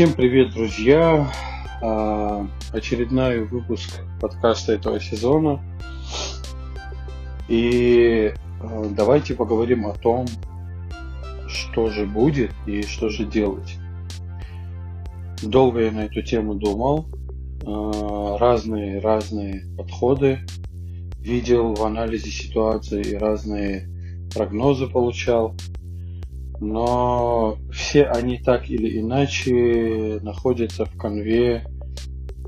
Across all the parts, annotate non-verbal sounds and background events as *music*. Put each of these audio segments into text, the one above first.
Всем привет, друзья! А, очередной выпуск подкаста этого сезона. И а, давайте поговорим о том, что же будет и что же делать. Долго я на эту тему думал, разные-разные подходы видел в анализе ситуации и разные прогнозы получал но все они так или иначе находятся в конве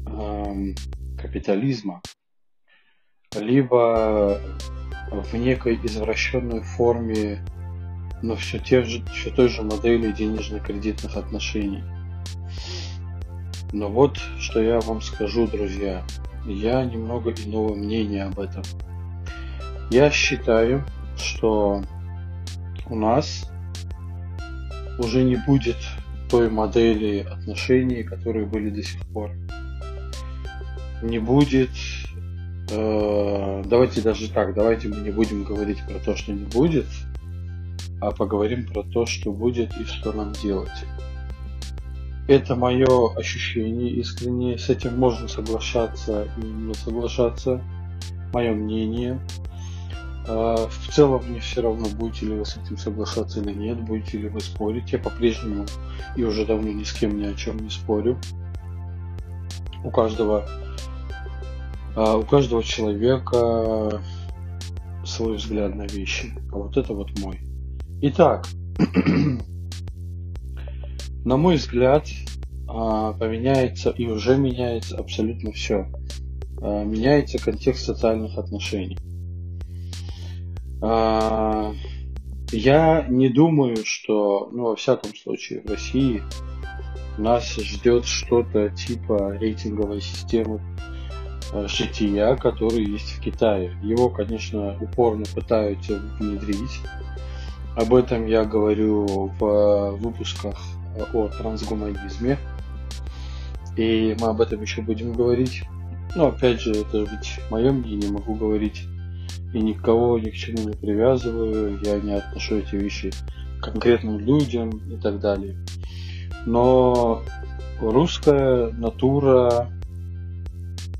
эм, капитализма, либо в некой извращенной форме, но все, те же, все той же модели денежно-кредитных отношений. Но вот что я вам скажу, друзья. Я немного иного мнения об этом. Я считаю, что у нас уже не будет той модели отношений, которые были до сих пор. Не будет... Э, давайте даже так, давайте мы не будем говорить про то, что не будет, а поговорим про то, что будет и что нам делать. Это мое ощущение искренне, с этим можно соглашаться и не соглашаться, мое мнение. А, в целом мне все равно, будете ли вы с этим соглашаться или нет, будете ли вы спорить. Я по-прежнему и уже давно ни с кем ни о чем не спорю. У каждого, а, у каждого человека свой взгляд на вещи. А вот это вот мой. Итак, *clears throat* на мой взгляд, а, поменяется и уже меняется абсолютно все. Меняется контекст социальных отношений. А, я не думаю, что, ну, во всяком случае, в России нас ждет что-то типа рейтинговой системы э, жития, который есть в Китае. Его, конечно, упорно пытаются внедрить. Об этом я говорю в выпусках о трансгуманизме. И мы об этом еще будем говорить. Но опять же, это ведь мое мнение, могу говорить и никого ни к чему не привязываю, я не отношу эти вещи к конкретным людям и так далее. Но русская натура,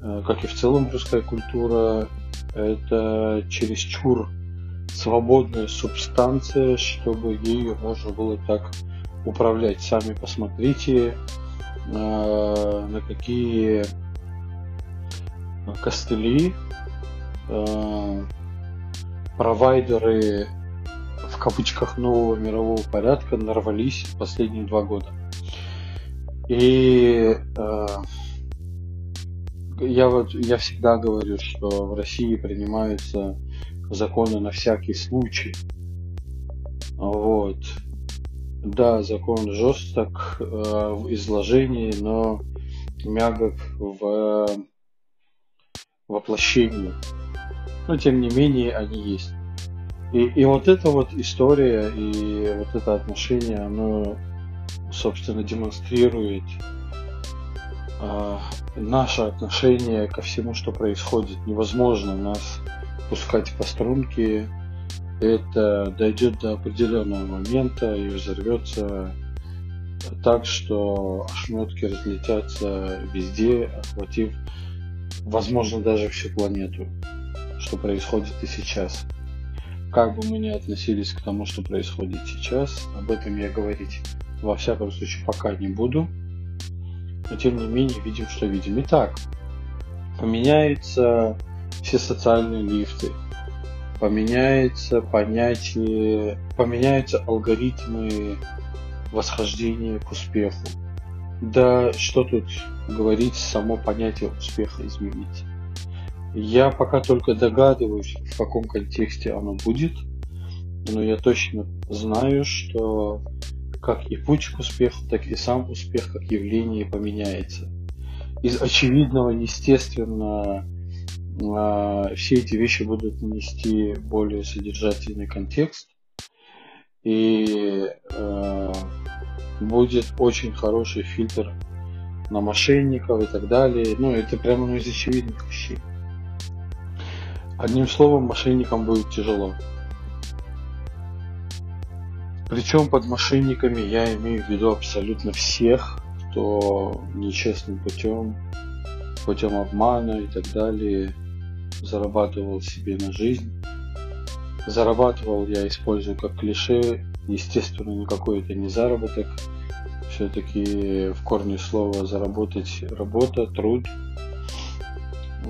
э, как и в целом русская культура, это чересчур свободная субстанция, чтобы ею можно было так управлять. Сами посмотрите, э, на какие костыли э, провайдеры в кавычках нового мирового порядка нарвались последние два года. И э, я вот я всегда говорю, что в России принимаются законы на всякий случай. Вот. Да, закон жесток э, в изложении, но мягок в воплощении но тем не менее они есть. И, и вот эта вот история и вот это отношение, оно, собственно, демонстрирует э, наше отношение ко всему, что происходит. Невозможно нас пускать по струнке. Это дойдет до определенного момента и взорвется так, что ошметки разлетятся везде, охватив, возможно, даже всю планету что происходит и сейчас. Как бы мы ни относились к тому, что происходит сейчас, об этом я говорить во всяком случае пока не буду. Но тем не менее видим, что видим. Итак, поменяются все социальные лифты, поменяется понятие, поменяются алгоритмы восхождения к успеху. Да что тут говорить, само понятие успеха изменить. Я пока только догадываюсь, в каком контексте оно будет, но я точно знаю, что как и путь к успеху, так и сам успех как явление поменяется. Из очевидного, естественно, а, все эти вещи будут нести более содержательный контекст, и э, будет очень хороший фильтр на мошенников и так далее. Ну, это прямо ну, из очевидных вещей. Одним словом, мошенникам будет тяжело. Причем под мошенниками я имею в виду абсолютно всех, кто нечестным путем, путем обмана и так далее зарабатывал себе на жизнь. Зарабатывал я использую как клише, естественно, никакой это не заработок. Все-таки в корне слова заработать работа, труд.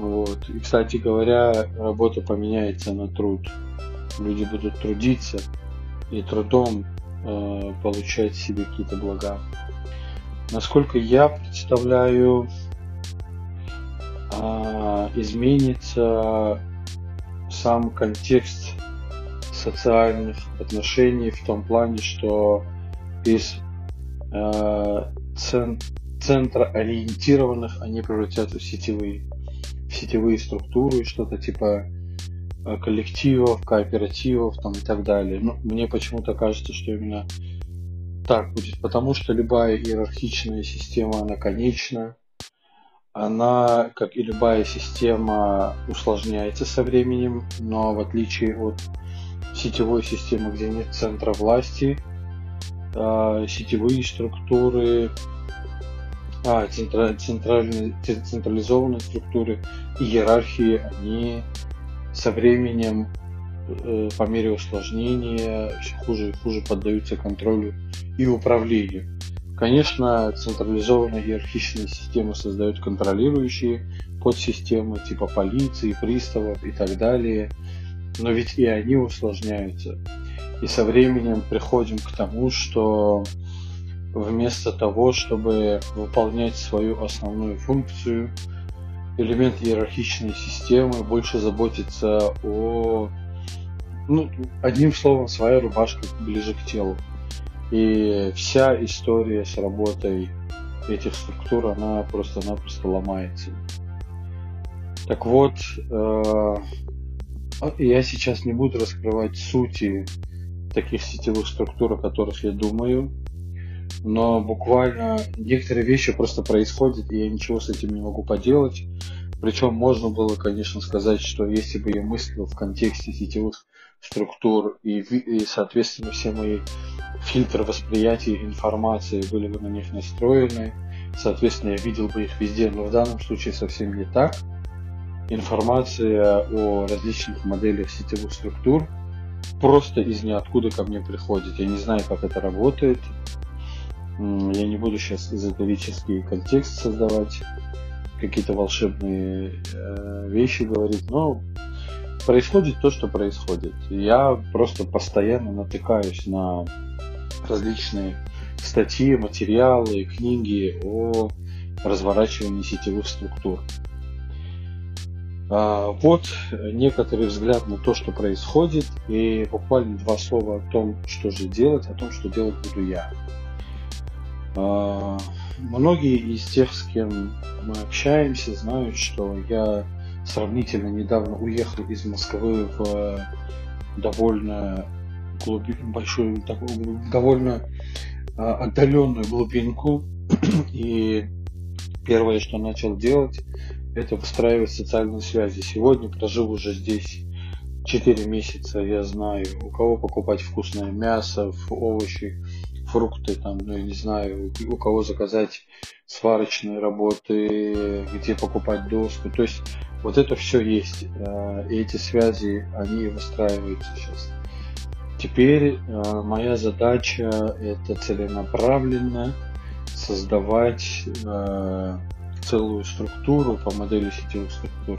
Вот. И, кстати говоря, работа поменяется на труд. Люди будут трудиться и трудом э, получать себе какие-то блага. Насколько я представляю, э, изменится сам контекст социальных отношений в том плане, что из э, цен, центроориентированных они превратятся в сетевые, сетевые структуры, что-то типа э, коллективов, кооперативов там, и так далее. Но ну, мне почему-то кажется, что именно так будет, потому что любая иерархичная система, она конечна, она, как и любая система, усложняется со временем, но в отличие от сетевой системы, где нет центра власти, а, сетевые структуры, а, центра, центральные, централизованные структуры, иерархии, они со временем э, по мере усложнения все хуже и хуже поддаются контролю и управлению. Конечно, централизованная иерархичная система создает контролирующие подсистемы типа полиции, приставов и так далее, но ведь и они усложняются. И со временем приходим к тому, что вместо того, чтобы выполнять свою основную функцию, элемент иерархичной системы больше заботится о, ну, одним словом, своя рубашка ближе к телу. И вся история с работой этих структур, она просто-напросто ломается. Так вот, э, я сейчас не буду раскрывать сути таких сетевых структур, о которых я думаю, но буквально некоторые вещи просто происходят, и я ничего с этим не могу поделать. Причем можно было, конечно, сказать, что если бы я мыслил в контексте сетевых структур и, и соответственно, все мои фильтры восприятия информации были бы на них настроены, соответственно, я видел бы их везде, но в данном случае совсем не так. Информация о различных моделях сетевых структур просто из ниоткуда ко мне приходит. Я не знаю, как это работает. Я не буду сейчас эзотерический контекст создавать, какие-то волшебные э, вещи говорить, но происходит то, что происходит. Я просто постоянно натыкаюсь на различные статьи, материалы, книги о разворачивании сетевых структур. А, вот некоторый взгляд на то, что происходит, и буквально два слова о том, что же делать, о том, что делать буду я. А, многие из тех, с кем мы общаемся, знают, что я сравнительно недавно уехал из Москвы в довольно глубин, большую, довольно а, отдаленную глубинку. *clears throat* И первое, что начал делать, это выстраивать социальные связи. Сегодня прожил уже здесь 4 месяца, я знаю, у кого покупать вкусное мясо, овощи, фрукты, там, ну, я не знаю, у кого заказать сварочные работы, где покупать доску. То есть вот это все есть. А, и эти связи, они выстраиваются сейчас. Теперь э, моя задача это целенаправленно создавать э, целую структуру по модели сетевых структур,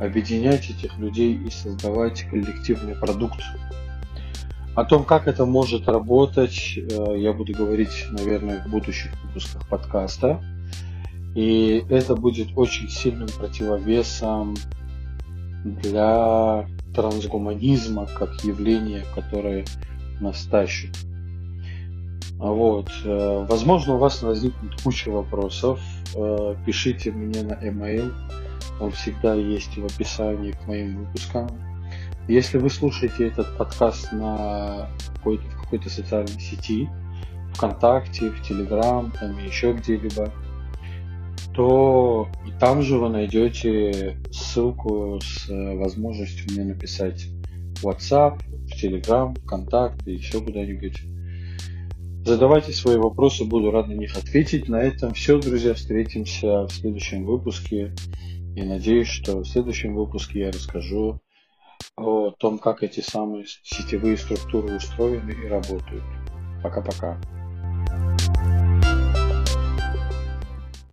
объединять этих людей и создавать коллективный продукт. О том, как это может работать, э, я буду говорить, наверное, в будущих выпусках подкаста. И это будет очень сильным противовесом для трансгуманизма как явление, которое нас тащит. Вот. Э, возможно, у вас возникнет куча вопросов. Э, пишите мне на email. Он всегда есть в описании к моим выпускам. Если вы слушаете этот подкаст на какой-то, в какой-то социальной сети, ВКонтакте, в Телеграм, там еще где-либо, то и там же вы найдете ссылку с э, возможностью мне написать в WhatsApp, в Telegram, ВКонтакте, еще куда-нибудь. Задавайте свои вопросы, буду рад на них ответить. На этом все, друзья, встретимся в следующем выпуске. И надеюсь, что в следующем выпуске я расскажу о том, как эти самые сетевые структуры устроены и работают. Пока-пока.